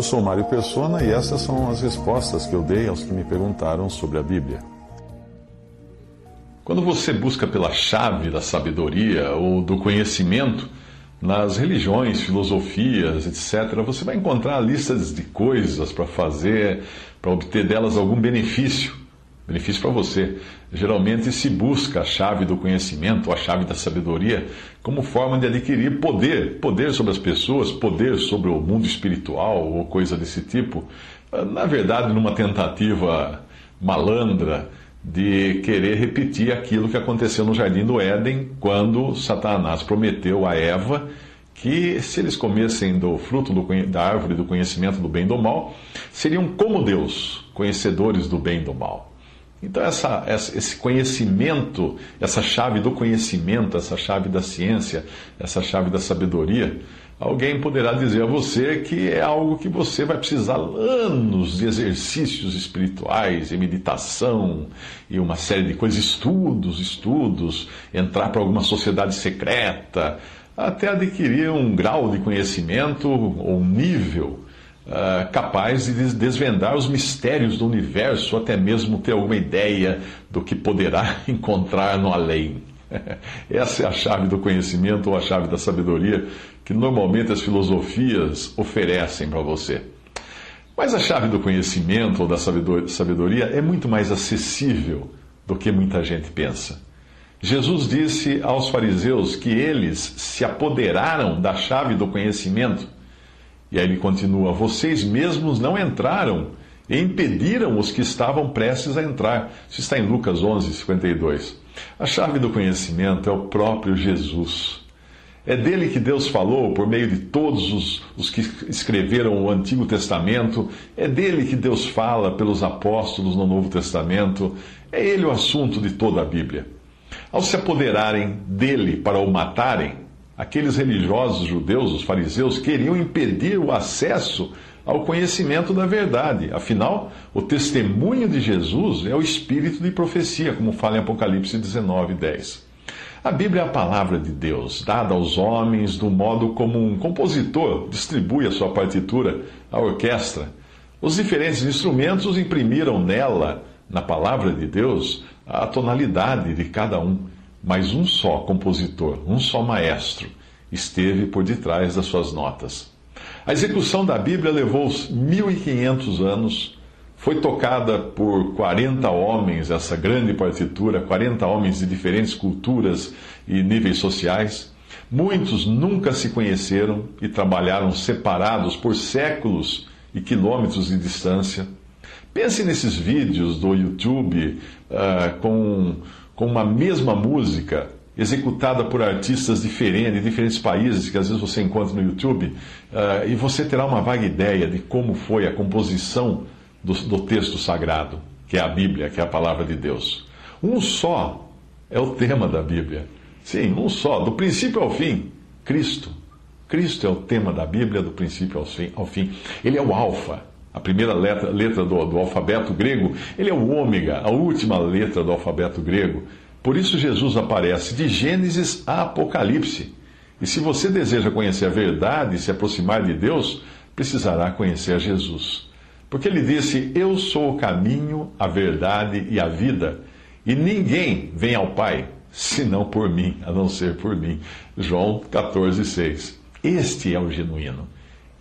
Eu sou Mário Persona e essas são as respostas que eu dei aos que me perguntaram sobre a Bíblia. Quando você busca pela chave da sabedoria ou do conhecimento nas religiões, filosofias, etc., você vai encontrar listas de coisas para fazer, para obter delas algum benefício, benefício para você. Geralmente se busca a chave do conhecimento, a chave da sabedoria, como forma de adquirir poder, poder sobre as pessoas, poder sobre o mundo espiritual ou coisa desse tipo. Na verdade, numa tentativa malandra de querer repetir aquilo que aconteceu no jardim do Éden, quando Satanás prometeu a Eva que se eles comessem do fruto do, da árvore do conhecimento do bem e do mal, seriam como Deus, conhecedores do bem e do mal. Então, essa, esse conhecimento, essa chave do conhecimento, essa chave da ciência, essa chave da sabedoria, alguém poderá dizer a você que é algo que você vai precisar anos de exercícios espirituais e meditação e uma série de coisas, estudos, estudos, entrar para alguma sociedade secreta, até adquirir um grau de conhecimento ou um nível uh, capaz de desvendar os mistérios do universo, até mesmo ter alguma ideia do que poderá encontrar no além. Essa é a chave do conhecimento ou a chave da sabedoria que normalmente as filosofias oferecem para você. Mas a chave do conhecimento ou da sabedoria é muito mais acessível do que muita gente pensa. Jesus disse aos fariseus que eles se apoderaram da chave do conhecimento. E aí ele continua: Vocês mesmos não entraram e impediram os que estavam prestes a entrar. Isso está em Lucas 11, 52. A chave do conhecimento é o próprio Jesus. É dele que Deus falou por meio de todos os, os, que escreveram o Antigo Testamento. É dele que Deus fala pelos apóstolos no Novo Testamento. É ele o assunto de toda a Bíblia. Ao se apoderarem dele para o matarem, aqueles religiosos judeus, os fariseus, queriam impedir o acesso ao conhecimento da verdade. Afinal, o testemunho de Jesus é o espírito de profecia, como fala em Apocalipse 19, 10. A Bíblia é a palavra de Deus, dada aos homens do modo como um compositor distribui a sua partitura à orquestra. Os diferentes instrumentos imprimiram nela, na palavra de Deus, a tonalidade de cada um, mas um só compositor, um só maestro, esteve por detrás das suas notas. A execução da Bíblia levou 1500 anos, foi tocada por 40 homens, essa grande partitura, 40 homens de diferentes culturas e níveis sociais. Muitos nunca se conheceram e trabalharam separados por séculos e quilômetros de distância. Pense nesses vídeos do YouTube uh, com, com uma mesma música executada por artistas diferentes, de diferentes países, que às vezes você encontra no YouTube, uh, e você terá uma vaga ideia de como foi a composição do, do texto sagrado, que é a Bíblia, que é a palavra de Deus. Um só é o tema da Bíblia. Sim, um só, do princípio ao fim, Cristo. Cristo é o tema da Bíblia, do princípio ao fim. Ele é o Alfa a primeira letra, letra do, do, alfabeto grego, ele é o ômega, a última letra do alfabeto grego. Por isso Jesus aparece de Gênesis a Apocalipse. E se você deseja conhecer a verdade e se aproximar de Deus, precisará conhecer Jesus. Porque ele disse: Eu sou o caminho, a verdade e a vida, e ninguém vem ao Pai senão por mim, a não ser por mim. João 14, 6. Este é o genuíno.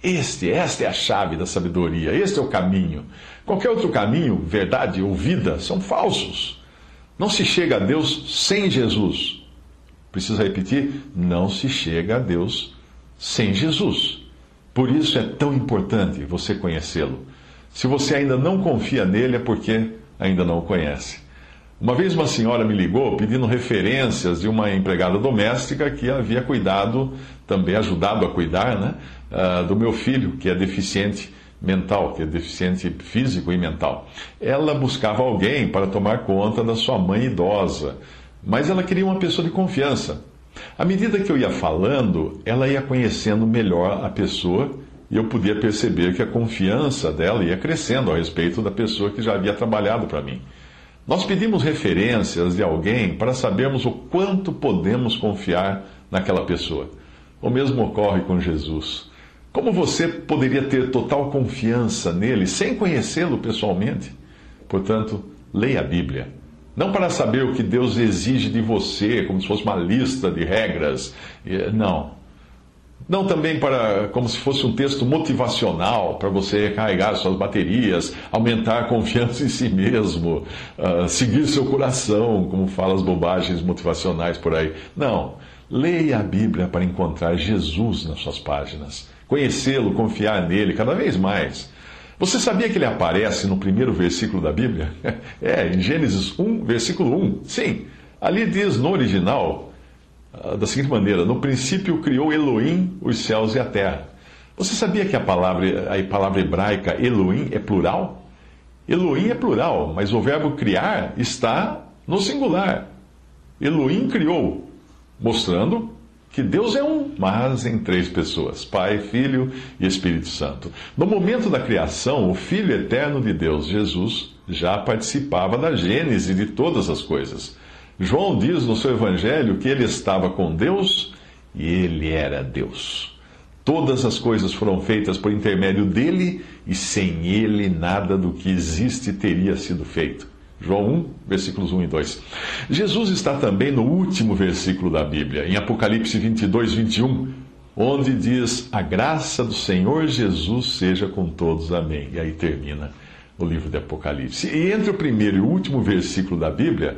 Este, esta é a chave da sabedoria, este é o caminho. Qualquer outro caminho, verdade ou vida, são falsos. Não se chega a Deus sem Jesus. Precisa repetir? Não se chega a Deus sem Jesus. Por isso é tão importante você conhecê-lo. Se você ainda não confia nele, é porque ainda não o conhece. Uma vez uma senhora me ligou pedindo referências de uma empregada doméstica que havia cuidado, também ajudado a cuidar, né, uh, do meu filho, que é deficiente mental, que é deficiente físico e mental. Ela buscava alguém para tomar conta da sua mãe idosa, mas ela queria uma pessoa de confiança. À medida que eu ia falando, ela ia conhecendo melhor a pessoa e eu podia perceber que a confiança dela ia crescendo a respeito da pessoa que já havia trabalhado para mim. Nós pedimos referências de alguém para sabermos o quanto podemos confiar naquela pessoa. O mesmo ocorre com Jesus. Como você poderia ter total confiança nele sem conhecê-lo pessoalmente? Portanto, leia a Bíblia. Não para saber o que Deus exige de você, como se fosse uma lista de regras. Não. Não também para como se fosse um texto motivacional para você recarregar suas baterias, aumentar a confiança em si mesmo, uh, seguir seu coração, como fala as bobagens motivacionais por aí. Não. Leia a Bíblia para encontrar Jesus nas suas páginas, conhecê-lo, confiar nele cada vez mais. Você sabia que ele aparece no primeiro versículo da Bíblia? É, em Gênesis 1, versículo 1. Sim, ali diz no original, ah, da seguinte maneira: No princípio criou Elohim os céus e a terra. Você sabia que a palavra, a palavra hebraica Elohim é plural? Elohim é plural, mas o verbo criar está no singular. Elohim criou, mostrando que Deus é um, mas em três pessoas: Pai, Filho e Espírito Santo. No momento da criação, o Filho eterno de Deus, Jesus, já participava da gênese de todas as coisas. João diz no seu evangelho que ele estava com Deus e ele era Deus. Todas as coisas foram feitas por intermédio dele e sem ele nada do que existe teria sido feito. João 1, versículos 1 e 2. Jesus está também no último versículo da Bíblia, em Apocalipse 22, 21, onde diz: A graça do Senhor Jesus seja com todos. Amém. E aí termina o livro de Apocalipse. E entre o primeiro e o último versículo da Bíblia,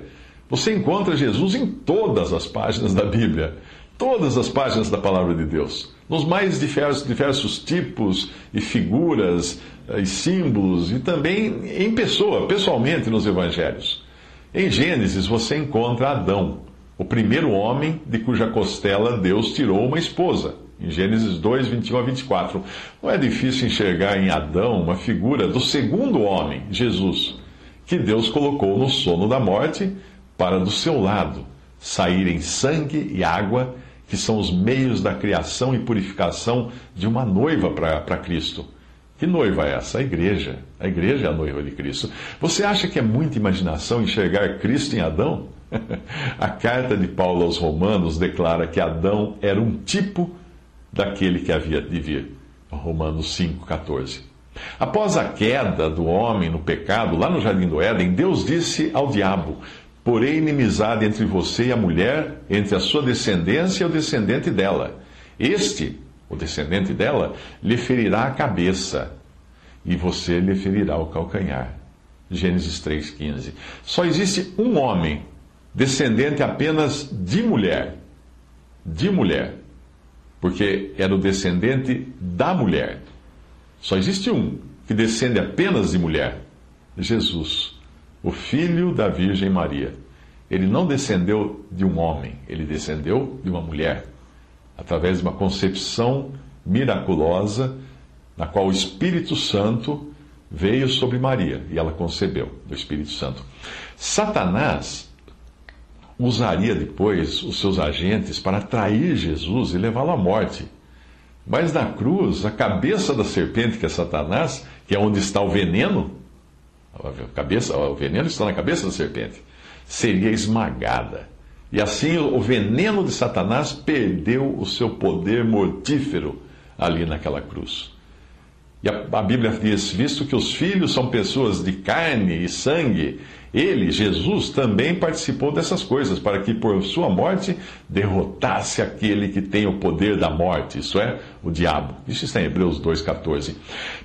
você encontra Jesus em todas as páginas da Bíblia, todas as páginas da palavra de Deus, nos mais diversos, diversos tipos e figuras e símbolos, e também em pessoa, pessoalmente nos evangelhos. Em Gênesis você encontra Adão, o primeiro homem de cuja costela Deus tirou uma esposa. Em Gênesis 2, 21 a 24. Não é difícil enxergar em Adão uma figura do segundo homem, Jesus, que Deus colocou no sono da morte para do seu lado saírem sangue e água, que são os meios da criação e purificação de uma noiva para Cristo. Que noiva é essa? A igreja. A igreja é a noiva de Cristo. Você acha que é muita imaginação enxergar Cristo em Adão? a carta de Paulo aos Romanos declara que Adão era um tipo daquele que havia de vir. Romanos 5,14. Após a queda do homem no pecado, lá no jardim do Éden, Deus disse ao diabo: Porém, inimizade entre você e a mulher, entre a sua descendência e o descendente dela. Este, o descendente dela, lhe ferirá a cabeça, e você lhe ferirá o calcanhar. Gênesis 3,15. Só existe um homem, descendente apenas de mulher. De mulher. Porque era o descendente da mulher. Só existe um que descende apenas de mulher: Jesus o filho da Virgem Maria. Ele não descendeu de um homem, ele descendeu de uma mulher, através de uma concepção miraculosa, na qual o Espírito Santo veio sobre Maria e ela concebeu do Espírito Santo. Satanás usaria depois os seus agentes para atrair Jesus e levá-lo à morte. Mas na cruz, a cabeça da serpente, que é Satanás, que é onde está o veneno, a cabeça, o veneno está na cabeça da serpente, seria esmagada. E assim o veneno de Satanás perdeu o seu poder mortífero ali naquela cruz. E a, Bíblia diz: visto que os filhos são pessoas de carne e sangue, ele, Jesus, também participou dessas coisas, para que por sua morte derrotasse aquele que tem o poder da morte, isso é, o diabo. Isso está em Hebreus 2,14.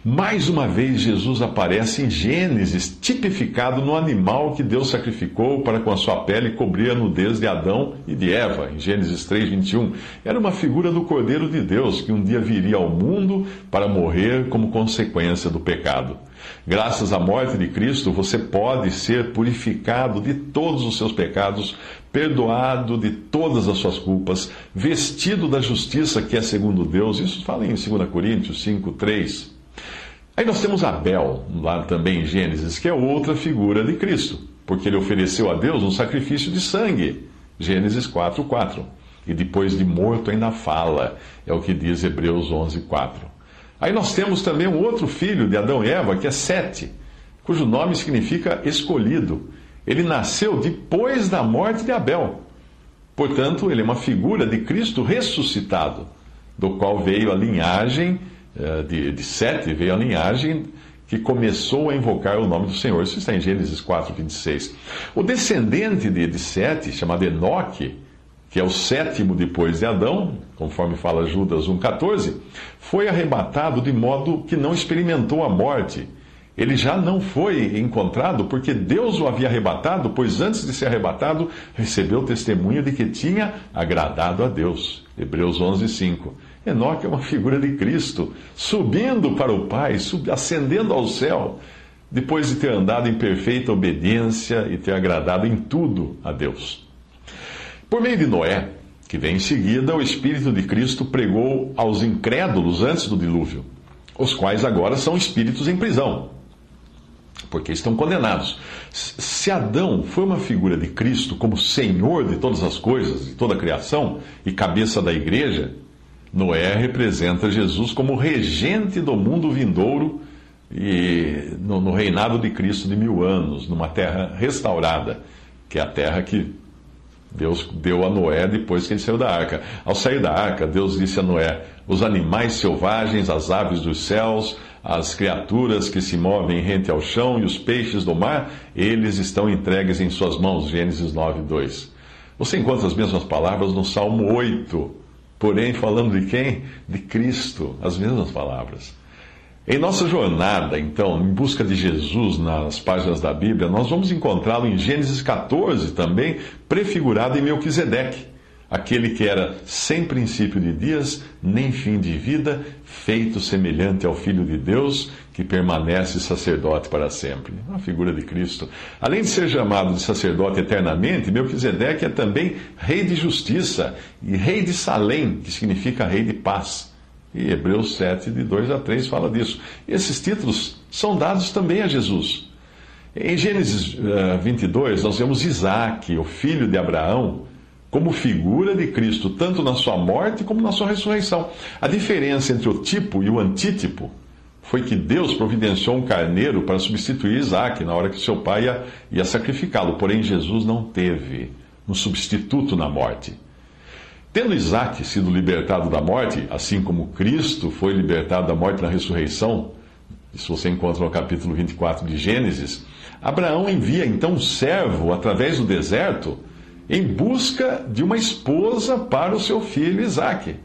Mais uma vez, Jesus aparece em Gênesis, tipificado no animal que Deus sacrificou para com a sua pele cobrir a nudez de Adão e de Eva, em Gênesis 3,21. Era uma figura do Cordeiro de Deus que um dia viria ao mundo para morrer como consequência do pecado. Graças à morte de Cristo, você pode ser purificado de todos os seus pecados, perdoado de todas as suas culpas, vestido da justiça que é segundo Deus. Isso fala em 2 Coríntios 5, 3. Aí nós temos Abel, lá também em Gênesis, que é outra figura de Cristo, porque ele ofereceu a Deus um sacrifício de sangue. Gênesis 4, 4. E depois de morto ainda fala, é o que diz Hebreus 11, 4. Aí nós temos também um outro filho de Adão e Eva, que é Sete, cujo nome significa escolhido. Ele nasceu depois da morte de Abel. Portanto, ele é uma figura de Cristo ressuscitado, do qual veio a linhagem eh, de, de Sete, veio a linhagem que começou a invocar o nome do Senhor. Isso está em Gênesis 4, 26. O descendente de, de Sete, chamado Enoque, que é o sétimo depois de Adão, conforme fala Judas 1,14, foi arrebatado de modo que não experimentou a morte. Ele já não foi encontrado porque Deus o havia arrebatado, pois antes de ser arrebatado, recebeu testemunho de que tinha agradado a Deus. Hebreus 11:5. Enoque é uma figura de Cristo, subindo para o Pai, ascendendo ao céu, depois de ter andado em perfeita obediência e ter agradado em tudo a Deus. Por meio de Noé, que vem em seguida, o Espírito de Cristo pregou aos incrédulos antes do dilúvio, os quais agora são espíritos em prisão, porque estão condenados. Se Adão foi uma figura de Cristo como Senhor de todas as coisas, de toda a criação e cabeça da igreja, Noé representa Jesus como regente do mundo vindouro e no, no reinado de Cristo de mil anos, numa terra restaurada, que é a terra que Deus deu a Noé depois que ele saiu da arca. Ao sair da arca, Deus disse a Noé: Os animais selvagens, as aves dos céus, as criaturas que se movem rente ao chão e os peixes do mar, eles estão entregues em suas mãos. Gênesis 9, 2. Você encontra as mesmas palavras no Salmo 8, porém falando de quem? De Cristo, as mesmas palavras. Em nossa jornada, então, em busca de Jesus nas páginas da Bíblia, nós vamos encontrá-lo em Gênesis 14 também, prefigurado em Melquisedeque, aquele que era sem princípio de dias, nem fim de vida, feito semelhante ao Filho de Deus, que permanece sacerdote para sempre. Uma figura de Cristo. Além de ser chamado de sacerdote eternamente, Melquisedeque é também rei de justiça e rei de Salém, que significa rei de paz. E Hebreus 7, de 2 a 3, fala disso. Esses títulos são dados também a Jesus. Em Gênesis 22, eh, nós vemos Isaac, o filho de Abraão, como figura de Cristo, tanto na sua morte como na sua ressurreição. A diferença entre o tipo e o antítipo foi que Deus providenciou um carneiro para substituir Isaac na hora que seu pai ia, ia sacrificá-lo. Porém, Jesus não teve um substituto na morte. Tendo Isaac sido libertado da morte, assim como Cristo foi libertado da morte na ressurreição, isso você encontra no capítulo 24 de Gênesis, Abraão envia então um servo através do deserto em busca de uma esposa para o seu filho Isaac,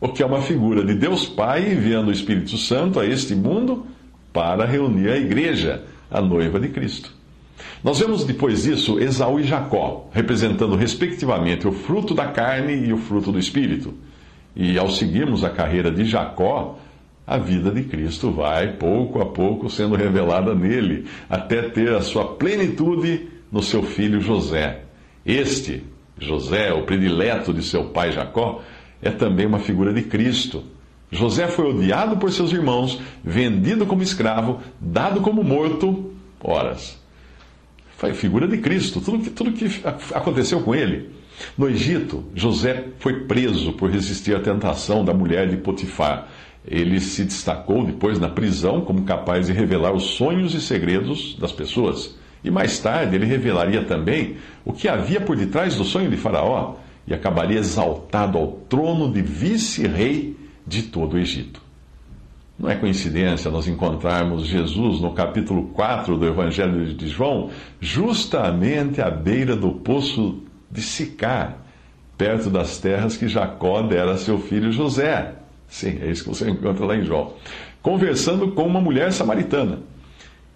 o que é uma figura de Deus Pai enviando o Espírito Santo a este mundo para reunir a igreja, a noiva de Cristo. Nós vemos depois disso Esaú e Jacó, representando respectivamente o fruto da carne e o fruto do espírito. E ao seguirmos a carreira de Jacó, a vida de Cristo vai pouco a pouco sendo revelada nele, até ter a sua plenitude no seu filho José. Este, José, o predileto de seu pai Jacó, é também uma figura de Cristo. José foi odiado por seus irmãos, vendido como escravo, dado como morto, horas foi figura de Cristo, tudo que, tudo que aconteceu com ele. No Egito, José foi preso por resistir à tentação da mulher de Potifar. Ele se destacou depois na prisão como capaz de revelar os sonhos e segredos das pessoas. E mais tarde ele revelaria também o que havia por detrás do sonho de Faraó e acabaria exaltado ao trono de vice-rei de todo o Egito. Não é coincidência nós encontrarmos Jesus no capítulo 4 do Evangelho de João, justamente à beira do poço de Sicar, perto das terras que Jacó dera a seu filho José. Sim, é isso que você encontra lá em João. Conversando com uma mulher samaritana.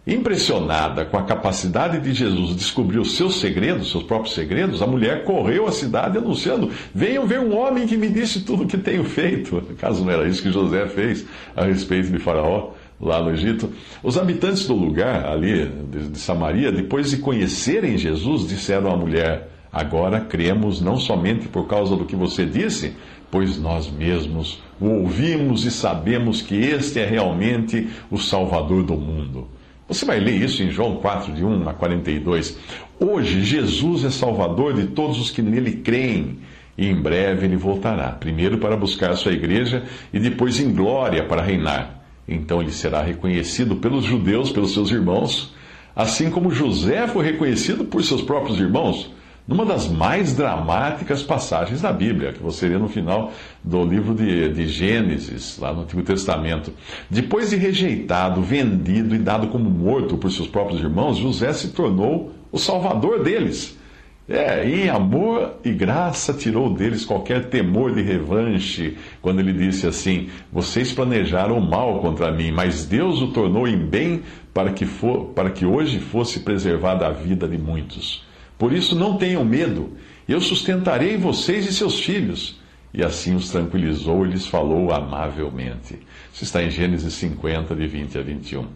Impressionada com a capacidade de Jesus descobrir os seus segredos, seus próprios segredos, a mulher correu à cidade anunciando: Venham ver um homem que me disse tudo o que tenho feito. Caso não era isso que José fez a respeito de Faraó. lá no Egito. Os habitantes do lugar, ali de, Samaria, depois de conhecerem Jesus, disseram à mulher: Agora cremos não somente por causa do que você disse, pois nós mesmos o ouvimos e sabemos que este é realmente o Salvador do mundo. Você vai ler isso em João 4, de 1 a 42. Hoje, Jesus é Salvador de todos os que nele creem. E em breve ele voltará, primeiro para buscar a sua igreja e depois em glória para reinar. Então ele será reconhecido pelos judeus, pelos seus irmãos, assim como José foi reconhecido por seus próprios irmãos numa das mais dramáticas passagens da Bíblia, que você lê no final do livro de, de, Gênesis, lá no Antigo Testamento. Depois de rejeitado, vendido e dado como morto por seus próprios irmãos, José se tornou o salvador deles. É, em amor e graça tirou deles qualquer temor de revanche, quando ele disse assim: Vocês planejaram mal contra mim, mas Deus o tornou em bem para que, for, para que hoje fosse preservada a vida de muitos. Por isso não tenham medo, eu sustentarei vocês e seus filhos. E assim os tranquilizou e lhes falou amavelmente. Isso está em Gênesis 50, de 20 a 21.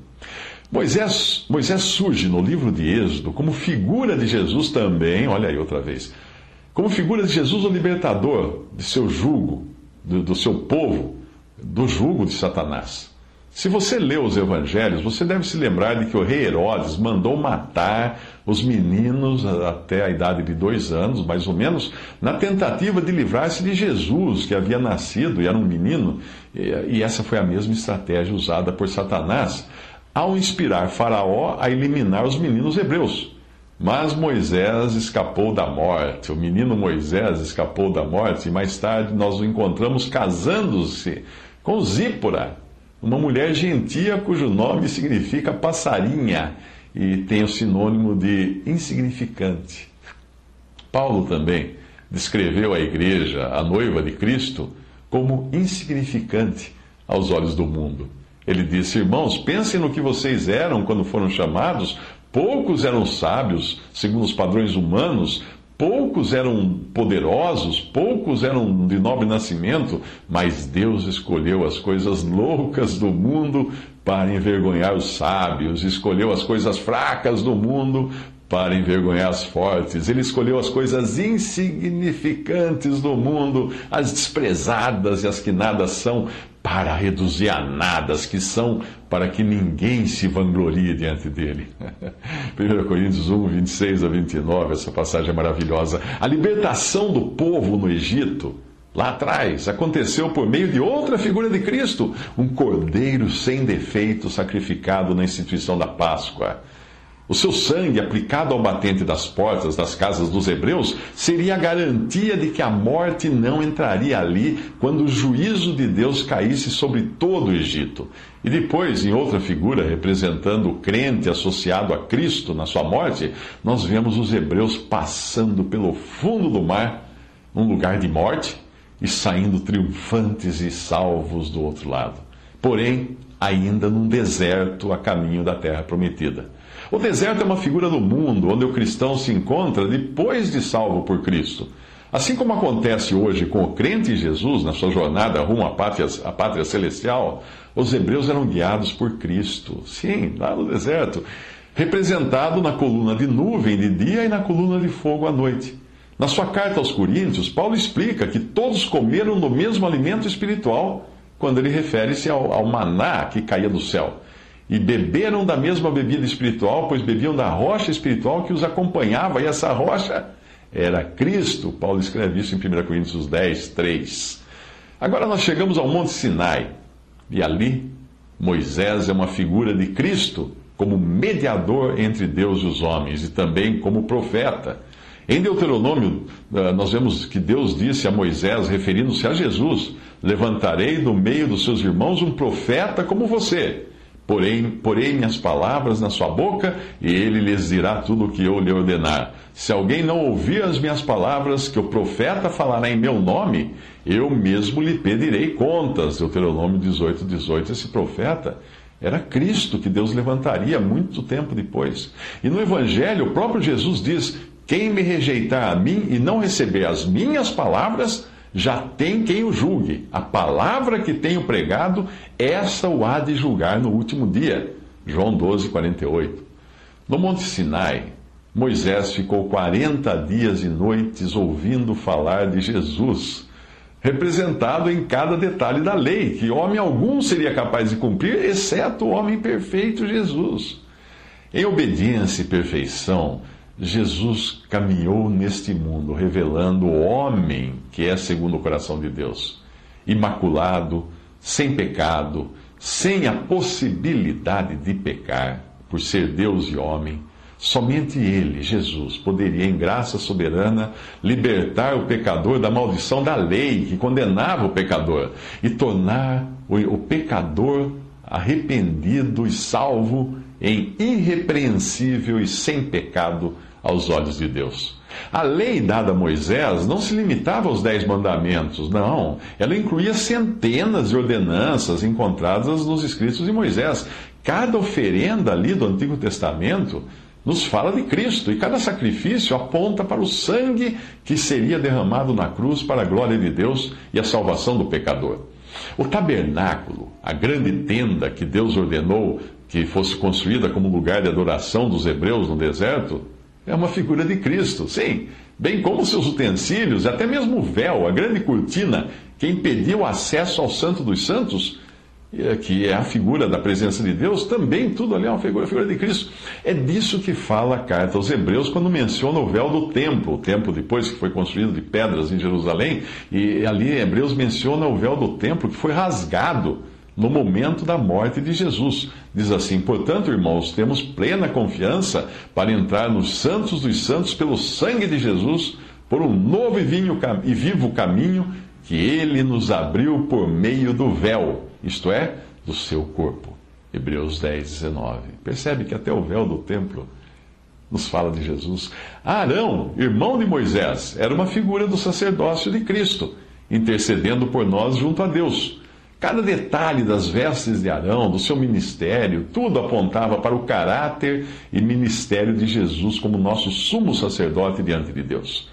Moisés, Moisés surge no livro de Êxodo como figura de Jesus também, olha aí outra vez, como figura de Jesus o libertador de seu jugo, do, do seu povo, do jugo de Satanás. Se você lê os evangelhos, você deve se lembrar de que o rei Herodes mandou matar os meninos até a idade de dois anos, mais ou menos, na tentativa de livrar-se de Jesus, que havia nascido e era um menino, e essa foi a mesma estratégia usada por Satanás ao inspirar Faraó a eliminar os meninos hebreus. Mas Moisés escapou da morte, o menino Moisés escapou da morte, e mais tarde nós o encontramos casando-se com Zípora uma mulher gentia cujo nome significa passarinha e tem o sinônimo de insignificante. Paulo também descreveu a igreja, a noiva de Cristo, como insignificante aos olhos do mundo. Ele disse: Irmãos, pensem no que vocês eram quando foram chamados. Poucos eram sábios, segundo os padrões humanos, Poucos eram poderosos, poucos eram de nobre nascimento, mas Deus escolheu as coisas loucas do mundo para envergonhar os sábios, escolheu as coisas fracas do mundo para envergonhar as fortes. Ele escolheu as coisas insignificantes do mundo, as desprezadas e as que nada são, para reduzir a nadas que são, para que ninguém se vanglorie diante dele. 1 Coríntios 1, 26 a 29, essa passagem é maravilhosa. A libertação do povo no Egito, lá atrás, aconteceu por meio de outra figura de Cristo, um cordeiro sem defeito sacrificado na instituição da Páscoa. O seu sangue aplicado ao batente das portas das casas dos hebreus seria a garantia de que a morte não entraria ali quando o juízo de Deus caísse sobre todo o Egito. E depois, em outra figura representando o crente associado a Cristo na sua morte, nós vemos os hebreus passando pelo fundo do mar, um lugar de morte, e saindo triunfantes e salvos do outro lado. Porém, ainda num deserto a caminho da terra prometida. O deserto é uma figura do mundo onde o cristão se encontra depois de salvo por Cristo. Assim como acontece hoje com o crente Jesus na sua jornada rumo à pátria, à pátria celestial, os hebreus eram guiados por Cristo. Sim, lá no deserto, representado na coluna de nuvem de dia e na coluna de fogo à noite. Na sua carta aos Coríntios, Paulo explica que todos comeram do mesmo alimento espiritual, quando ele refere-se ao, ao maná que caía do céu e beberam da mesma bebida espiritual, pois bebiam da rocha espiritual que os acompanhava, e essa rocha era Cristo. Paulo escreve isso em 1 Coríntios 10, 3. Agora nós chegamos ao Monte Sinai, e ali Moisés é uma figura de Cristo como mediador entre Deus e os homens, e também como profeta. Em Deuteronômio, eh, nós vemos que Deus disse a Moisés, referindo-se a Jesus: Levantarei do meio dos seus irmãos um profeta como você Porém, porém minhas palavras na sua boca, e ele lhes dirá tudo o que eu lhe ordenar. Se alguém não ouvir as minhas palavras que o profeta falará em meu nome, eu mesmo lhe pedirei contas. Deuteronômio 18, 18. Esse profeta era Cristo que Deus levantaria muito tempo depois. E no Evangelho, o próprio Jesus diz: Quem me rejeitar a mim e não receber as minhas palavras, já tem quem o julgue. A palavra que tenho pregado, essa o há de julgar no último dia. João 12, 48. No Monte Sinai, Moisés ficou 40 dias e noites ouvindo falar de Jesus, representado em cada detalhe da lei, que homem algum seria capaz de cumprir, exceto o homem perfeito Jesus. Em obediência e perfeição, Jesus caminhou neste mundo, revelando o homem que é segundo o coração de Deus, imaculado, sem pecado, sem a possibilidade de pecar, por ser Deus e homem. Somente Ele, Jesus, poderia, em graça soberana, libertar o pecador da maldição da lei que condenava o pecador e tornar o pecador arrependido e salvo em irrepreensível e sem pecado aos olhos de Deus. A lei dada a Moisés não se limitava aos dez mandamentos, não. Ela incluía centenas de ordenanças encontradas nos escritos de Moisés. Cada oferenda ali do Antigo Testamento nos fala de Cristo, e cada sacrifício aponta para o sangue que seria derramado na cruz para a glória de Deus e a salvação do pecador. O tabernáculo, a grande tenda que Deus ordenou que fosse construída como lugar de adoração dos hebreus no deserto, é uma figura de Cristo, sim, bem como seus utensílios, até mesmo o véu, a grande cortina que impediu o acesso ao Santo dos Santos, eh, que é a figura da presença de Deus, também tudo ali é uma figura, figura de Cristo. É disso que fala a carta aos Hebreus quando menciona o véu do templo, o templo depois que foi construído de pedras em Jerusalém, e ali Hebreus menciona o véu do templo que foi rasgado no momento da morte de Jesus. Diz assim: Portanto, irmãos, temos plena confiança para entrar nos santos dos santos pelo sangue de Jesus, por um novo e, vinho, e vivo caminho que ele nos abriu por meio do véu, isto é, do seu corpo. Hebreus 10, 19. Percebe que até o véu do templo nos fala de Jesus. Arão, irmão de Moisés, era uma figura do sacerdócio de Cristo, intercedendo por nós junto a Deus. Cada detalhe das vestes de Arão, do seu ministério, tudo apontava para o caráter e ministério de Jesus como nosso sumo sacerdote diante de Deus.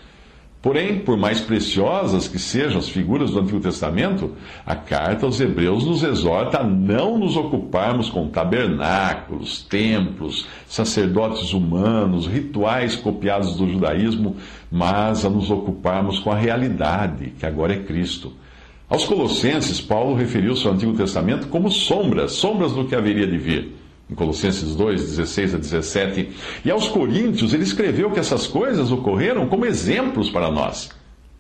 Porém, por mais preciosas que sejam as figuras do Antigo Testamento, a carta aos Hebreus nos exorta a não nos ocuparmos com tabernáculos, templos, sacerdotes humanos, rituais copiados do judaísmo, mas a nos ocuparmos com a realidade, que agora é Cristo aos Colossenses, Paulo referiu-se ao Antigo Testamento como sombras, sombras do que haveria de vir. Em Colossenses 2, 16 a 17. E aos Coríntios, ele escreveu que essas coisas ocorreram como exemplos para nós.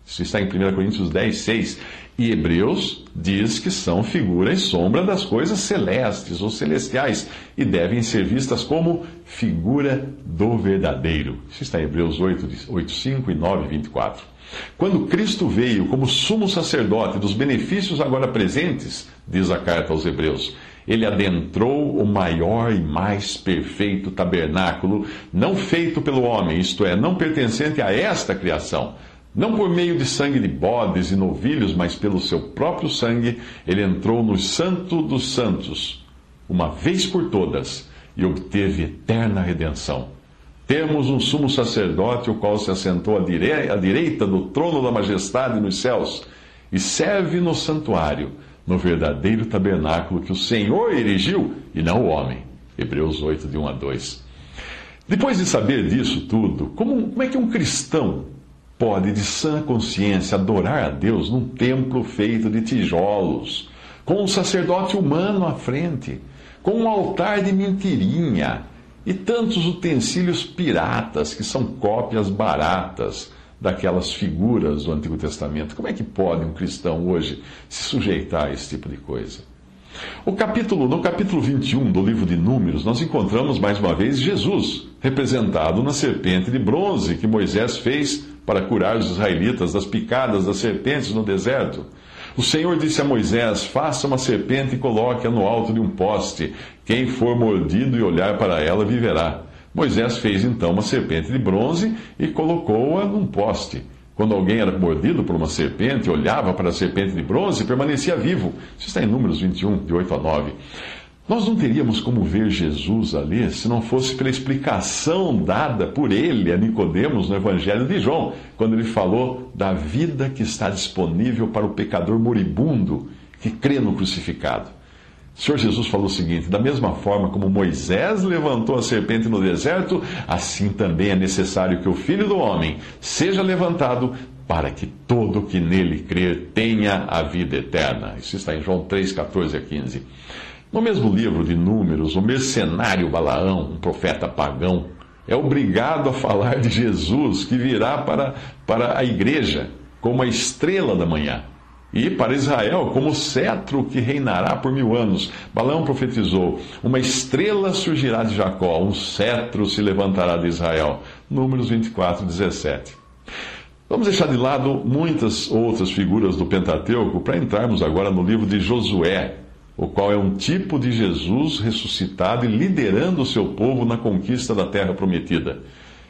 Isso está em 1 Coríntios 10, 6. E Hebreus diz que são figura e sombra das coisas celestes ou celestiais e devem ser vistas como figura do verdadeiro. Isso está em Hebreus 8, 8 5 e 9, 24. Quando Cristo veio como sumo sacerdote dos benefícios agora presentes, diz a carta aos Hebreus, ele adentrou o maior e mais perfeito tabernáculo, não feito pelo homem, isto é, não pertencente a esta criação. Não por meio de sangue de bodes e novilhos, mas pelo seu próprio sangue, ele entrou no Santo dos Santos, uma vez por todas, e obteve eterna redenção. Temos um sumo sacerdote, o qual se assentou à direita do trono da majestade nos céus e serve no santuário, no verdadeiro tabernáculo que o Senhor erigiu e não o homem. Hebreus 8, de 1 a 2. Depois de saber disso tudo, como, como é que um cristão pode, de sã consciência, adorar a Deus num templo feito de tijolos, com um sacerdote humano à frente, com um altar de mentirinha? E tantos utensílios piratas que são cópias baratas daquelas figuras do Antigo Testamento. Como é que pode um cristão hoje se sujeitar a esse tipo de coisa? O capítulo, no capítulo 21 do livro de Números, nós encontramos mais uma vez Jesus, representado na serpente de bronze que Moisés fez para curar os israelitas das picadas das serpentes no deserto. O Senhor disse a Moisés: Faça uma serpente e coloque-a no alto de um poste. Quem for mordido e olhar para ela viverá. Moisés fez então uma serpente de bronze e colocou-a num poste. Quando alguém era mordido por uma serpente, olhava para a serpente de bronze e permanecia vivo. Isso está em Números 21, de 8 a 9. Nós não teríamos como ver Jesus ali se não fosse pela explicação dada por ele a Nicodemos no Evangelho de João, quando ele falou da vida que está disponível para o pecador moribundo que crê no crucificado. O Senhor Jesus falou o seguinte: da mesma forma como Moisés levantou a serpente no deserto, assim também é necessário que o Filho do Homem seja levantado para que todo que nele crer tenha a vida eterna. Isso está em João 3, 14 a 15. No mesmo livro de Números, o mercenário Balaão, um profeta pagão, é obrigado a falar de Jesus que virá para, para a igreja como a estrela da manhã e para Israel como o cetro que reinará por mil anos. Balaão profetizou: Uma estrela surgirá de Jacó, um cetro se levantará de Israel. Números 24, 17. Vamos deixar de lado muitas outras figuras do Pentateuco para entrarmos agora no livro de Josué, o qual é um tipo de Jesus ressuscitado e liderando o seu povo na conquista da terra prometida.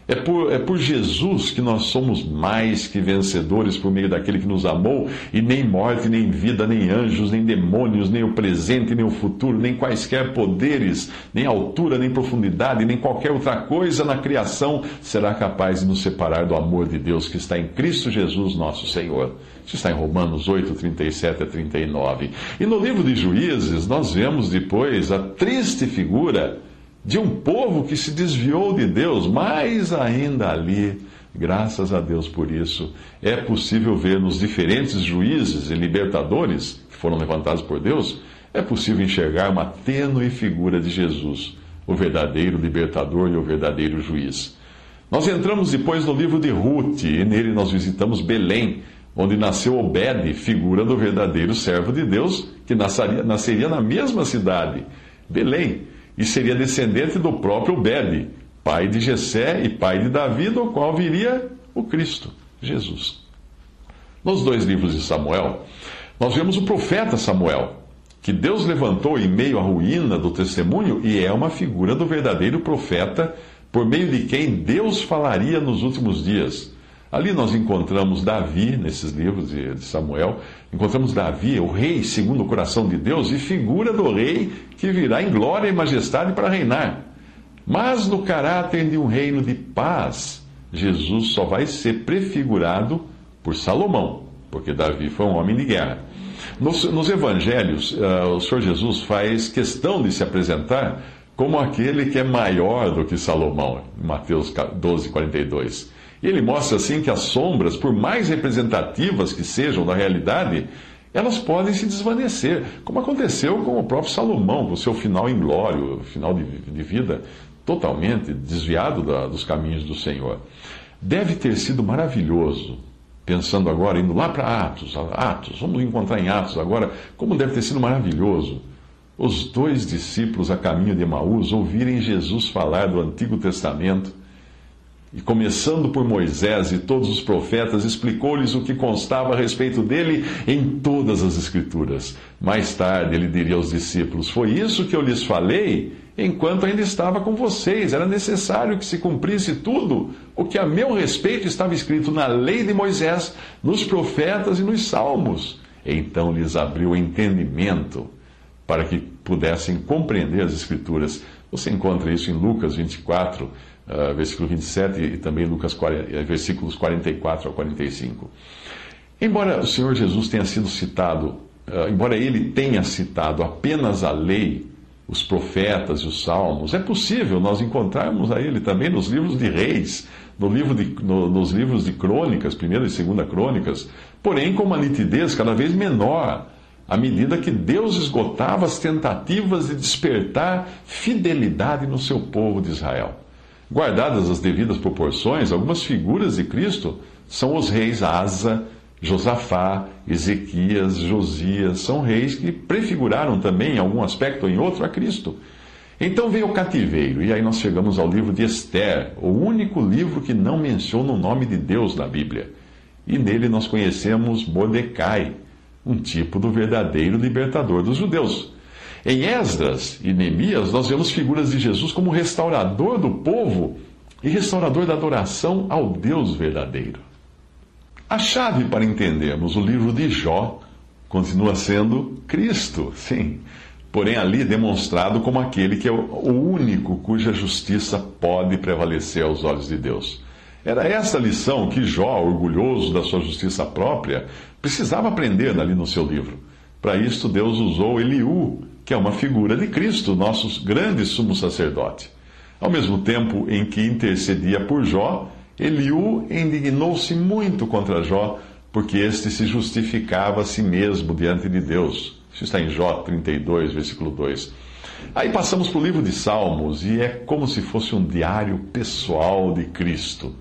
É por, é por Jesus que nós somos mais que vencedores por meio daquele que nos amou, e nem morte, nem vida, nem anjos, nem demônios, nem o presente, nem o futuro, nem quaisquer poderes, nem altura, nem profundidade, nem qualquer outra coisa na criação será capaz de nos separar do amor de Deus que está em Cristo Jesus, nosso Senhor. Isso está em Romanos 8, 37 a 39. E no livro de Juízes, nós vemos depois a triste figura de um povo que se desviou de Deus, mas ainda ali, graças a Deus por isso, é possível ver nos diferentes juízes e libertadores que foram levantados por Deus, é possível enxergar uma tênue figura de Jesus, o verdadeiro libertador e o verdadeiro juiz. Nós entramos depois no livro de Ruth, e nele nós visitamos Belém, onde nasceu Obed, figura do verdadeiro servo de Deus, que nasceria, nasceria na mesma cidade, Belém e seria descendente do próprio Obed, pai de Jessé e pai de Davi, do qual viria o Cristo, Jesus. Nos dois livros de Samuel, nós vemos o profeta Samuel, que Deus levantou em meio à ruína do testemunho e é uma figura do verdadeiro profeta, por meio de quem Deus falaria nos últimos dias. Ali nós encontramos Davi, nesses livros de Samuel, encontramos Davi, o rei segundo o coração de Deus, e figura do rei que virá em glória e majestade para reinar. Mas no caráter de um reino de paz, Jesus só vai ser prefigurado por Salomão, porque Davi foi um homem de guerra. Nos, nos evangelhos, uh, o Senhor Jesus faz questão de se apresentar como aquele que é maior do que Salomão, Mateus 12, 42. Ele mostra assim que as sombras, por mais representativas que sejam da realidade, elas podem se desvanecer, como aconteceu com o próprio Salomão, com seu final inglório, final de, de vida totalmente desviado da, dos caminhos do Senhor. Deve ter sido maravilhoso, pensando agora, indo lá para Atos, Atos, vamos encontrar em Atos agora, como deve ter sido maravilhoso os dois discípulos a caminho de Emaús ouvirem Jesus falar do Antigo Testamento e começando por Moisés e todos os profetas, explicou-lhes o que constava a respeito dele em todas as Escrituras. Mais tarde ele diria aos discípulos: Foi isso que eu lhes falei enquanto ainda estava com vocês. Era necessário que se cumprisse tudo o que a meu respeito estava escrito na lei de Moisés, nos profetas e nos salmos. Então lhes abriu o entendimento para que pudessem compreender as Escrituras. Você encontra isso em Lucas 24 uh, versículo 27 e também Lucas 40, eh, versículos 44 a 45. Embora o Senhor Jesus tenha sido citado, uh, embora ele tenha citado apenas a lei, os profetas e os salmos, é possível nós encontrarmos a ele também nos livros de reis, no livro de, no, nos livros de crônicas, primeira e segunda crônicas, porém com uma nitidez cada vez menor, à medida que Deus esgotava as tentativas de despertar fidelidade no seu povo de Israel. Guardadas as devidas proporções, algumas figuras de Cristo são os reis Asa, Josafá, Ezequias, Josias, são reis que prefiguraram também, em algum aspecto ou em outro, a Cristo. Então veio o cativeiro, e aí nós chegamos ao livro de Esther, o único livro que não menciona o nome de Deus na Bíblia. E nele nós conhecemos Mordecai, um tipo do verdadeiro libertador dos judeus. Em Esdras e Neemias, nós vemos figuras de Jesus como restaurador do povo e restaurador da adoração ao Deus verdadeiro. A chave para entendermos o livro de Jó continua sendo Cristo, sim. porém ali demonstrado como aquele que é o único cuja justiça pode prevalecer aos olhos de Deus. Era essa lição que Jó, orgulhoso da sua justiça própria, precisava aprender ali no seu livro. Para isso, Deus usou Eliú, que é uma figura de Cristo, nosso grande sumo sacerdote. Ao mesmo tempo em que intercedia por Jó, Eliú indignou-se muito contra Jó, porque este se justificava a si mesmo diante de Deus. Isso está em Jó 32, versículo 2. Aí passamos para o livro de Salmos, e é como se fosse um diário pessoal de Cristo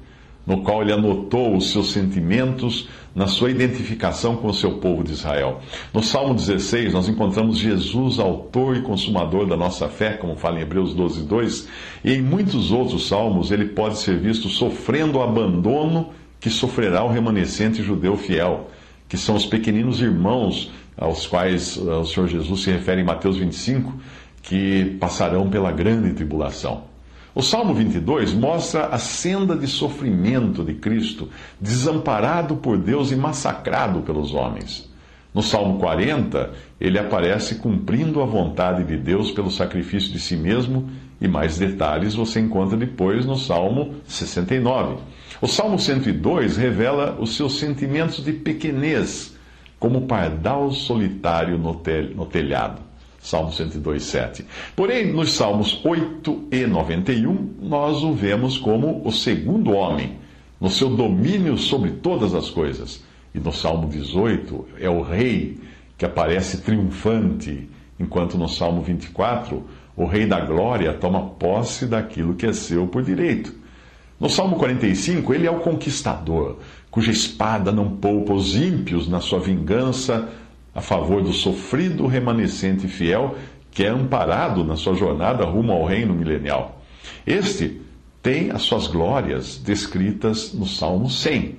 no qual ele anotou os seus sentimentos na sua identificação com o seu povo de Israel. No Salmo 16, nós encontramos Jesus, autor e consumador da nossa fé, como fala em Hebreus 12, 2, e em muitos outros salmos ele pode ser visto sofrendo o abandono que sofrerá o remanescente judeu fiel, que são os pequeninos irmãos aos quais o Senhor Jesus se refere em Mateus 25, que passarão pela grande tribulação. O Salmo 22 mostra a senda de sofrimento de Cristo, desamparado por Deus e massacrado pelos homens. No Salmo 40, ele aparece cumprindo a vontade de Deus pelo sacrifício de si mesmo, e mais detalhes você encontra depois no Salmo 69. O Salmo 102 revela os seus sentimentos de pequenez, como pardal solitário no telhado. Salmo 102, 7. Porém, nos Salmos 8 e 91, nós o vemos como o segundo homem, no seu domínio sobre todas as coisas. E no Salmo 18, é o rei que aparece triunfante, enquanto no Salmo 24, o rei da glória toma posse daquilo que é seu por direito. No Salmo 45, ele é o conquistador, cuja espada não poupa os ímpios na sua vingança a favor do sofrido remanescente fiel que é amparado na sua jornada rumo ao reino milenial. Este tem as suas glórias descritas no Salmo 100.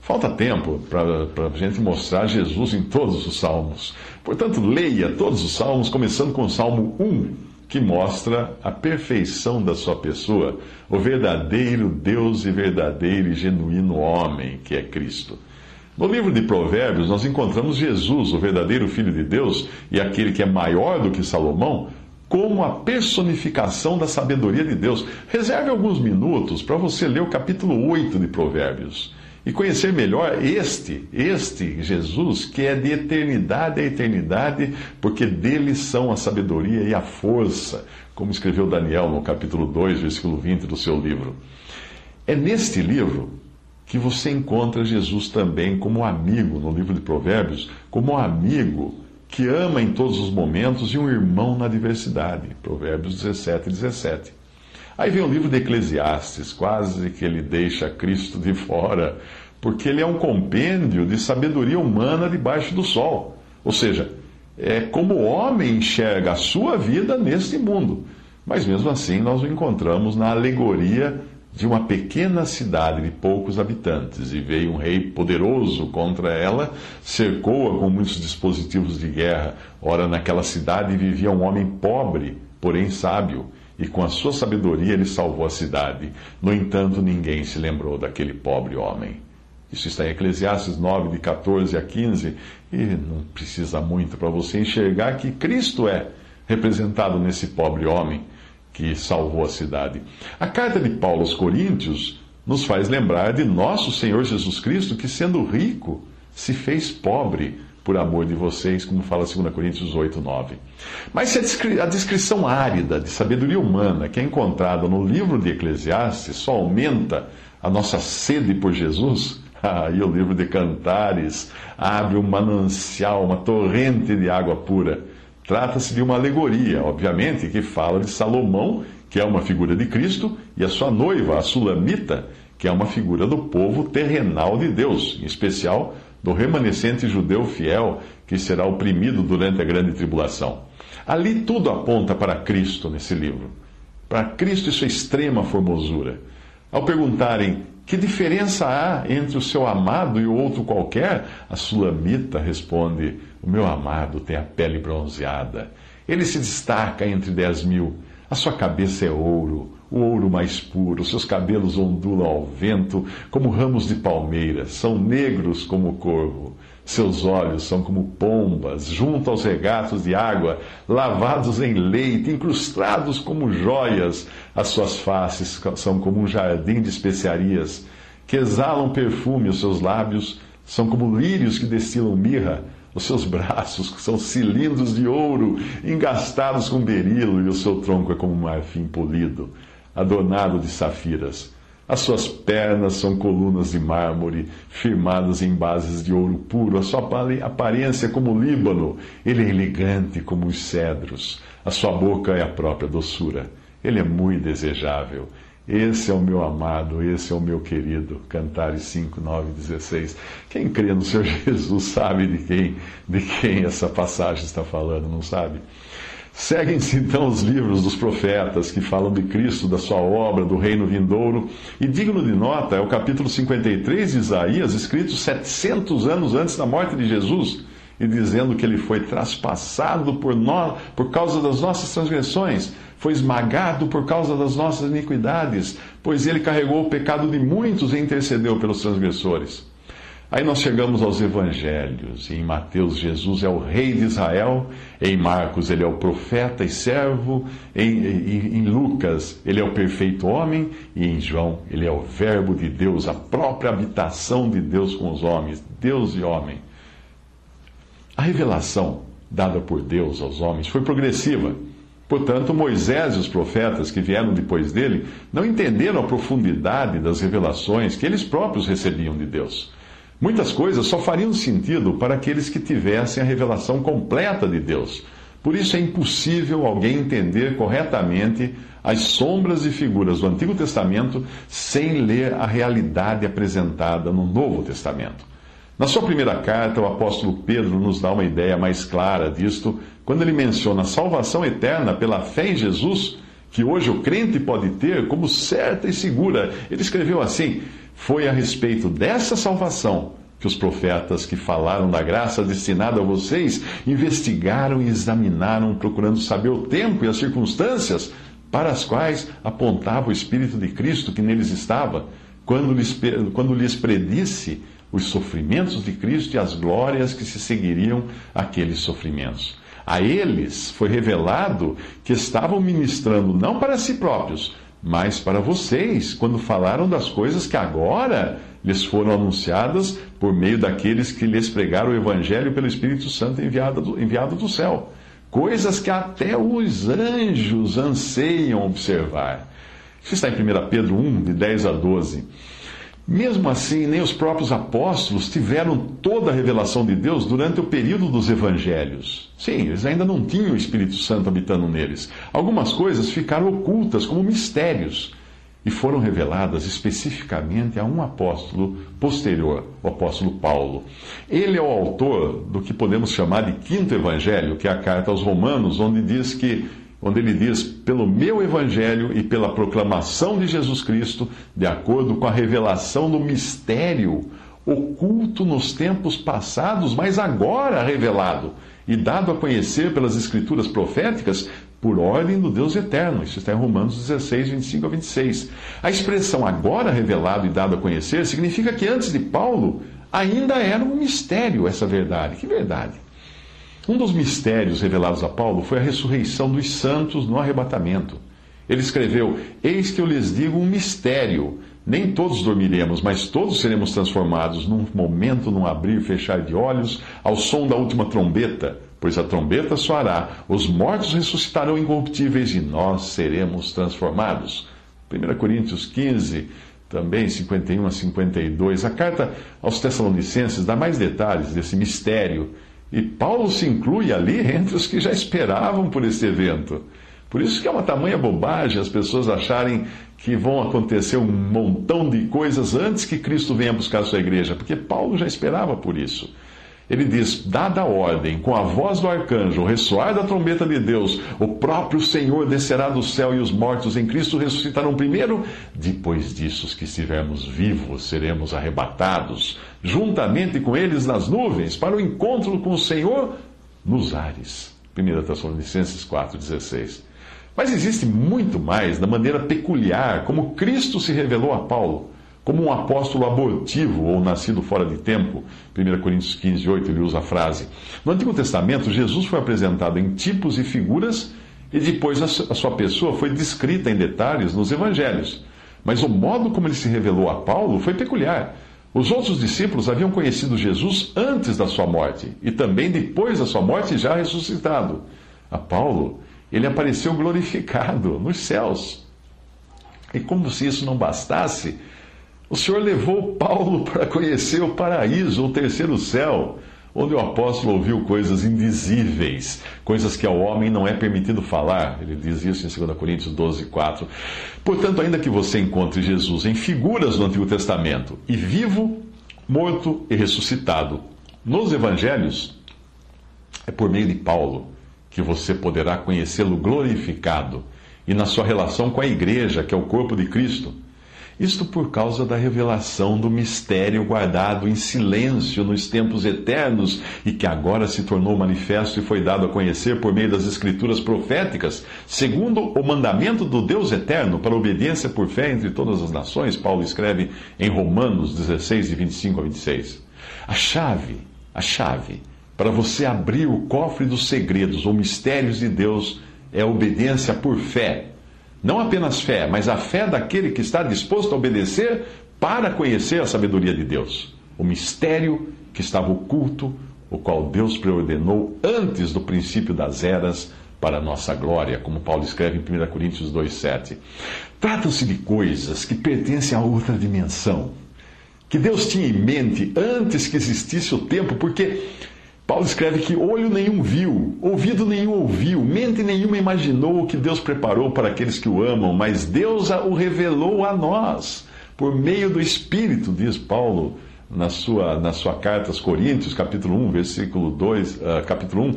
Falta tempo para a gente mostrar Jesus em todos os salmos. Portanto, leia todos os salmos, começando com o Salmo 1, que mostra a perfeição da sua pessoa, o verdadeiro Deus e verdadeiro e genuíno homem, que é Cristo. No livro de Provérbios, nós encontramos Jesus, o verdadeiro Filho de Deus e aquele que é maior do que Salomão, como a personificação da sabedoria de Deus. Reserve alguns minutos para você ler o capítulo 8 de Provérbios e conhecer melhor este, este Jesus, que é de eternidade a eternidade, porque dele são a sabedoria e a força, como escreveu Daniel no capítulo 2, versículo 20 do seu livro. É neste livro que você encontra Jesus também como amigo, no livro de Provérbios, como um amigo que ama em todos os momentos e um irmão na diversidade. Provérbios 17, 17. Aí vem o livro de Eclesiastes, quase que ele deixa Cristo de fora, porque ele é um compêndio de sabedoria humana debaixo do sol. Ou seja, é como o homem enxerga a sua vida neste mundo. Mas mesmo assim, nós o encontramos na alegoria de uma pequena cidade de poucos habitantes, e veio um rei poderoso contra ela, cercou-a com muitos dispositivos de guerra. Ora, naquela cidade vivia um homem pobre, porém sábio, e com a sua sabedoria ele salvou a cidade. No entanto, ninguém se lembrou daquele pobre homem. Isso está em Eclesiastes 9, de 14 a 15, e não precisa muito para você enxergar que Cristo é representado nesse pobre homem que salvou a cidade. A carta de Paulo aos Coríntios nos faz lembrar de nosso Senhor Jesus Cristo, que sendo rico, se fez pobre por amor de vocês, como fala 2 Coríntios 8, 9. Mas se a descrição árida de sabedoria humana que é encontrada no livro de Eclesiastes só aumenta a nossa sede por Jesus, aí o livro de Cantares abre um manancial, uma torrente de água pura Trata-se de uma alegoria, obviamente, que fala de Salomão, que é uma figura de Cristo, e a sua noiva, a Sulamita, que é uma figura do povo terrenal de Deus, em especial do remanescente judeu fiel que será oprimido durante a grande tribulação. Ali tudo aponta para Cristo nesse livro, para Cristo e sua extrema formosura. Ao perguntarem que diferença há entre o seu amado e o outro qualquer, a sulamita responde: O meu amado tem a pele bronzeada. Ele se destaca entre dez mil. A sua cabeça é ouro, o ouro mais puro. Seus cabelos ondulam ao vento como ramos de palmeira. São negros como o corvo. Seus olhos são como pombas, junto aos regatos de água, lavados em leite, incrustados como joias. As suas faces são como um jardim de especiarias, que exalam perfume. Os seus lábios são como lírios que destilam mirra. Os seus braços são cilindros de ouro, engastados com berilo, e o seu tronco é como um marfim polido, adornado de safiras. As suas pernas são colunas de mármore, firmadas em bases de ouro puro. A sua aparência é como o Líbano. Ele é elegante como os cedros. A sua boca é a própria doçura. Ele é muito desejável. Esse é o meu amado, esse é o meu querido. Cantares 5, 9, 16. Quem crê no Senhor Jesus sabe de quem, de quem essa passagem está falando, não sabe? Seguem-se então os livros dos profetas que falam de Cristo, da sua obra, do reino vindouro. E digno de nota é o capítulo 53 de Isaías, escrito 700 anos antes da morte de Jesus, e dizendo que ele foi traspassado por nós, por causa das nossas transgressões, foi esmagado por causa das nossas iniquidades, pois ele carregou o pecado de muitos e intercedeu pelos transgressores. Aí nós chegamos aos evangelhos. Em Mateus, Jesus é o rei de Israel. Em Marcos, ele é o profeta e servo. Em, em, em, Lucas, ele é o perfeito homem. E em João, ele é o Verbo de Deus, a própria habitação de Deus com os homens, Deus e homem. A revelação dada por Deus aos homens foi progressiva. Portanto, Moisés e os profetas que vieram depois dele não entenderam a profundidade das revelações que eles próprios recebiam de Deus. Muitas coisas só fariam sentido para aqueles que tivessem a revelação completa de Deus. Por isso é impossível alguém entender corretamente as sombras e figuras do Antigo Testamento sem ler a realidade apresentada no Novo Testamento. Na sua primeira carta, o apóstolo Pedro nos dá uma ideia mais clara disto, quando ele menciona a salvação eterna pela fé em Jesus, que hoje o crente pode ter como certa e segura. Ele escreveu assim: foi a respeito dessa salvação que os profetas que falaram da graça destinada a vocês investigaram e examinaram, procurando saber o tempo e as circunstâncias para as quais apontava o Espírito de Cristo que neles estava, quando lhes, quando lhes predisse os sofrimentos de Cristo e as glórias que se seguiriam àqueles sofrimentos. A eles foi revelado que estavam ministrando não para si próprios, mas para vocês, quando falaram das coisas que agora lhes foram anunciadas por meio daqueles que lhes pregaram o Evangelho pelo Espírito Santo enviado do, enviado do céu. Coisas que até os anjos anseiam observar. Isso está em 1 Pedro 1, de 10 a 12. Mesmo assim, nem os próprios apóstolos tiveram toda a revelação de Deus durante o período dos evangelhos. Sim, eles ainda não tinham o Espírito Santo habitando neles. Algumas coisas ficaram ocultas como mistérios e foram reveladas especificamente a um apóstolo posterior, o apóstolo Paulo. Ele é o autor do que podemos chamar de quinto evangelho, que é a carta aos Romanos, onde diz que onde ele diz: pelo meu evangelho e pela proclamação de Jesus Cristo, de acordo com a revelação do mistério oculto nos tempos passados, mas agora revelado e dado a conhecer pelas escrituras proféticas por ordem do Deus eterno. Isso está em Romanos 16, 25 a 26. A expressão agora revelado e dado a conhecer significa que antes de Paulo ainda era um mistério essa verdade. Que verdade? Um dos mistérios revelados a Paulo foi a ressurreição dos santos no arrebatamento. Ele escreveu: Eis que eu lhes digo um mistério. Nem todos dormiremos, mas todos seremos transformados num momento, num abrir e fechar de olhos, ao som da última trombeta. Pois a trombeta soará, os mortos ressuscitarão incorruptíveis e nós seremos transformados. 1 Coríntios 15, também 51 a 52. A carta aos Tessalonicenses dá mais detalhes desse mistério e Paulo se inclui ali entre os que já esperavam por esse evento. Por isso que é uma tamanha bobagem as pessoas acharem que vão acontecer um montão de coisas antes que Cristo venha buscar a sua igreja, porque Paulo já esperava por isso. Ele diz: Dada a ordem, com a voz do arcanjo, o ressoar da trombeta de Deus, o próprio Senhor descerá do céu e os mortos em Cristo ressuscitarão primeiro. Depois disso, os que estivermos vivos seremos arrebatados, juntamente com eles nas nuvens, para o encontro com o Senhor nos ares. 1 Tessalonicenses 4,16. Mas existe muito mais da maneira peculiar como Cristo se revelou a Paulo como um apóstolo abortivo ou nascido fora de tempo. 1 Coríntios 15, 8, ele usa a frase. No Antigo Testamento, Jesus foi apresentado em tipos e figuras e depois a sua pessoa foi descrita em detalhes nos evangelhos. Mas o modo como ele se revelou a Paulo foi peculiar. Os outros discípulos haviam conhecido Jesus antes da sua morte e também depois da sua morte, já ressuscitado. A Paulo, ele apareceu glorificado nos céus. E como se isso não bastasse, o Senhor levou Paulo para conhecer o paraíso, o terceiro céu onde o apóstolo ouviu coisas indizíveis, coisas que ao homem não é permitido falar. Ele diz isso em 2 Coríntios 12, 4. Portanto, ainda que você encontre Jesus em figuras do Antigo Testamento, e vivo, morto e ressuscitado, nos evangelhos, é por meio de Paulo que você poderá conhecê-lo glorificado e na sua relação com a igreja, que é o corpo de Cristo isto por causa da revelação do mistério guardado em silêncio nos tempos eternos e que agora se tornou manifesto e foi dado a conhecer por meio das escrituras proféticas, segundo o mandamento do Deus eterno, para obediência por fé entre todas as nações, Paulo escreve em Romanos 16, de 25 a 26. A chave, a chave para você abrir o cofre dos segredos ou mistérios de Deus é a obediência por fé não apenas fé, mas a fé daquele que está disposto a obedecer para conhecer a sabedoria de Deus. O mistério que estava oculto, o qual Deus preordenou antes do princípio das eras para a nossa glória, como Paulo escreve em 1 Coríntios 2,7. Tratam-se de coisas que pertencem a outra dimensão, que Deus tinha em mente antes que existisse o tempo, porque Paulo escreve que olho nenhum viu, ouvido nenhum ouviu, mente nenhuma imaginou o que Deus preparou para aqueles que o amam, mas Deus o revelou a nós por meio do Espírito, diz Paulo na sua, na sua carta aos Coríntios, capítulo 1, versículo 2, uh, ah, capítulo 1,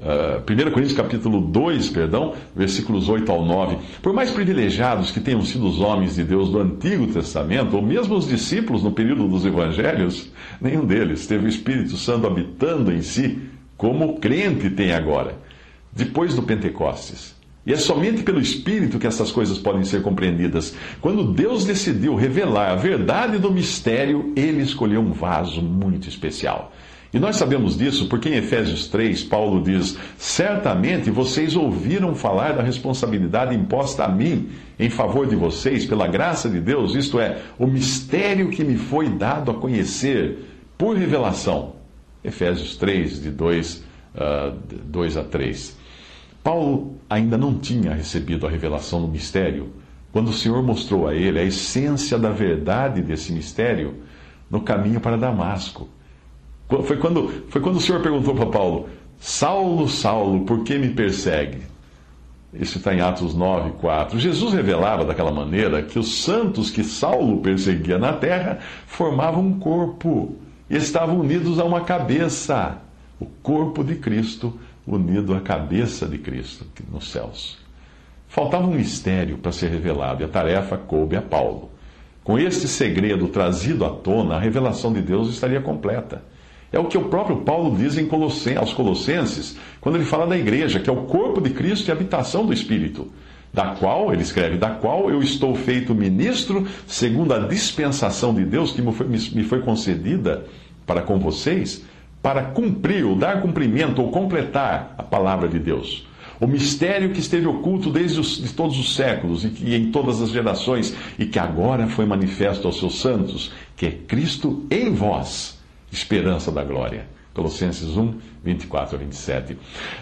Uh, 1 Coríntios capítulo 2, perdão, versículos 8 ao 9. Por mais privilegiados que tenham sido os homens de Deus do Antigo Testamento, ou mesmo os discípulos no período dos evangelhos, nenhum deles teve o Espírito Santo habitando em si, como o crente tem agora, depois do Pentecostes. E é somente pelo Espírito que essas coisas podem ser compreendidas. Quando Deus decidiu revelar a verdade do mistério, ele escolheu um vaso muito especial. E nós sabemos disso porque em Efésios 3, Paulo diz: Certamente vocês ouviram falar da responsabilidade imposta a mim em favor de vocês, pela graça de Deus, isto é, o mistério que me foi dado a conhecer por revelação. Efésios 3, de 2, uh, 2 a 3. Paulo ainda não tinha recebido a revelação do mistério quando o Senhor mostrou a ele a essência da verdade desse mistério no caminho para Damasco. Foi quando, foi quando o Senhor perguntou para Paulo: Saulo, Saulo, por que me persegue? Isso está em Atos 9, 4. Jesus revelava daquela maneira que os santos que Saulo perseguia na terra formavam um corpo e estavam unidos a uma cabeça, o corpo de Cristo unido à cabeça de Cristo nos céus. Faltava um mistério para ser revelado e a tarefa coube a Paulo. Com este segredo trazido à tona, a revelação de Deus estaria completa. É o que o próprio Paulo diz em Colossen, aos Colossenses, quando ele fala da igreja, que é o corpo de Cristo e a habitação do Espírito, da qual, ele escreve, da qual eu estou feito ministro, segundo a dispensação de Deus que me foi, me foi concedida para com vocês, para cumprir, ou dar cumprimento, ou completar a palavra de Deus. O mistério que esteve oculto desde os, de todos os séculos e, e em todas as gerações, e que agora foi manifesto aos seus santos, que é Cristo em vós esperança da glória. Colossenses 1, 24 a 27.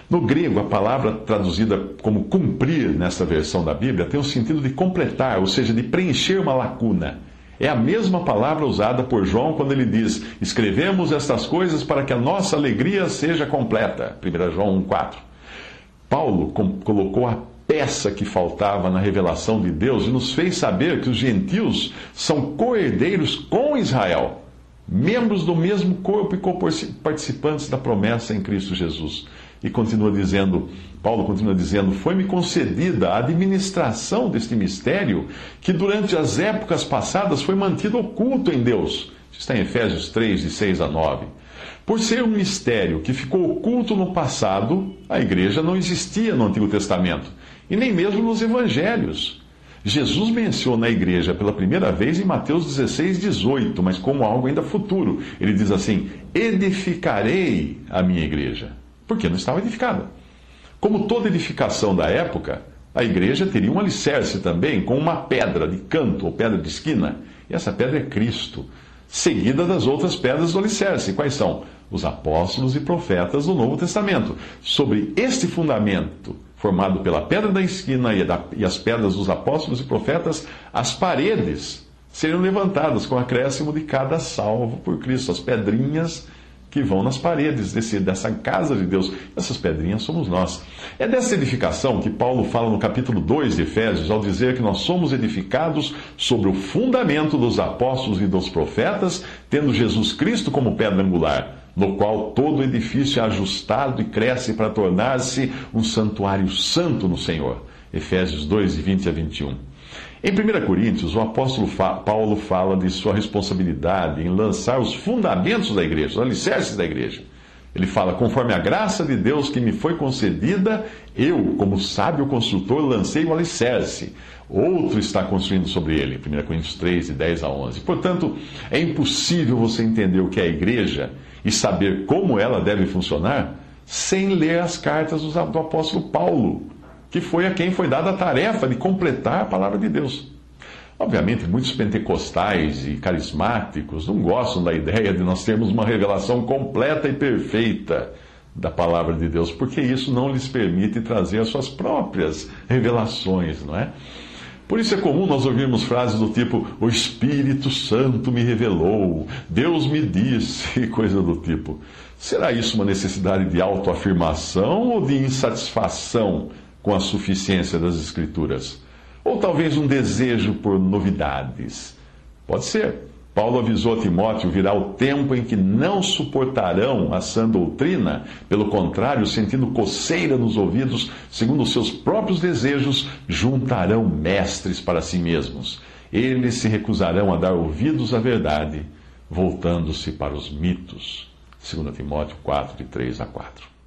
No grego, a palavra traduzida como cumprir nessa versão da Bíblia tem o sentido de completar, ou seja, de preencher uma lacuna. É a mesma palavra usada por João quando ele diz: Escrevemos estas coisas para que a nossa alegria seja completa. 1 João 1,4. Paulo colocou a peça que faltava na revelação de Deus e nos fez saber que os gentios são co-herdeiros com Israel membros do mesmo corpo e participantes da promessa em Cristo Jesus. E continua dizendo, Paulo continua dizendo: Foi-me concedida a administração deste mistério que durante as épocas passadas foi mantido oculto em Deus. Está em Efésios 3, de 6 a 9. Por ser um mistério que ficou oculto no passado, a igreja não existia no Antigo Testamento, e nem mesmo nos evangelhos. Jesus menciona a igreja pela primeira vez em Mateus 16, 18, mas como algo ainda futuro. Ele diz assim: Edificarei a minha igreja. Porque não estava edificada. Como toda edificação da época, a igreja teria um alicerce também, com uma pedra de canto ou pedra de esquina. E essa pedra é Cristo, seguida das outras pedras do alicerce. Quais são? Os apóstolos e profetas do Novo Testamento. Sobre este fundamento, formado pela pedra da esquina e, as pedras dos apóstolos e profetas, as paredes seriam levantadas com acréscimo de cada salvo por Cristo, as pedrinhas que vão nas paredes desse, dessa casa de Deus. Essas pedrinhas somos nós. É dessa edificação que Paulo fala no capítulo 2 de Efésios, ao dizer que nós somos edificados sobre o fundamento dos apóstolos e dos profetas, tendo Jesus Cristo como pedra angular, no qual todo edifício é ajustado e cresce para tornar-se um santuário santo no Senhor. Efésios 2, 20 a 21. Em 1 Coríntios, o apóstolo Paulo fala de sua responsabilidade em lançar os fundamentos da igreja, os alicerces da igreja. Ele fala: conforme a graça de Deus que me foi concedida, eu, como sábio construtor, lancei o alicerce. Outro está construindo sobre ele. 1 Coríntios 3, de 10 a 11. Portanto, é impossível você entender o que é a igreja e saber como ela deve funcionar sem ler as cartas do apóstolo Paulo que foi a quem foi dada a tarefa de completar a palavra de Deus. Obviamente, muitos pentecostais e carismáticos não gostam da ideia de nós termos uma revelação completa e perfeita da palavra de Deus, porque isso não lhes permite trazer as suas próprias revelações, não é? Por isso é comum nós ouvirmos frases do tipo: O Espírito Santo me revelou, Deus me disse, coisa do tipo. Será isso uma necessidade de autoafirmação ou de insatisfação com a suficiência das Escrituras. Ou talvez um desejo por novidades. Pode ser. Paulo avisou a Timóteo: virá o tempo em que não suportarão a sã doutrina, pelo contrário, sentindo coceira nos ouvidos, segundo os seus próprios desejos, juntarão mestres para si mesmos. Eles se recusarão a dar ouvidos à verdade, voltando-se para os mitos. 2 Timóteo 4, de 3 a 4.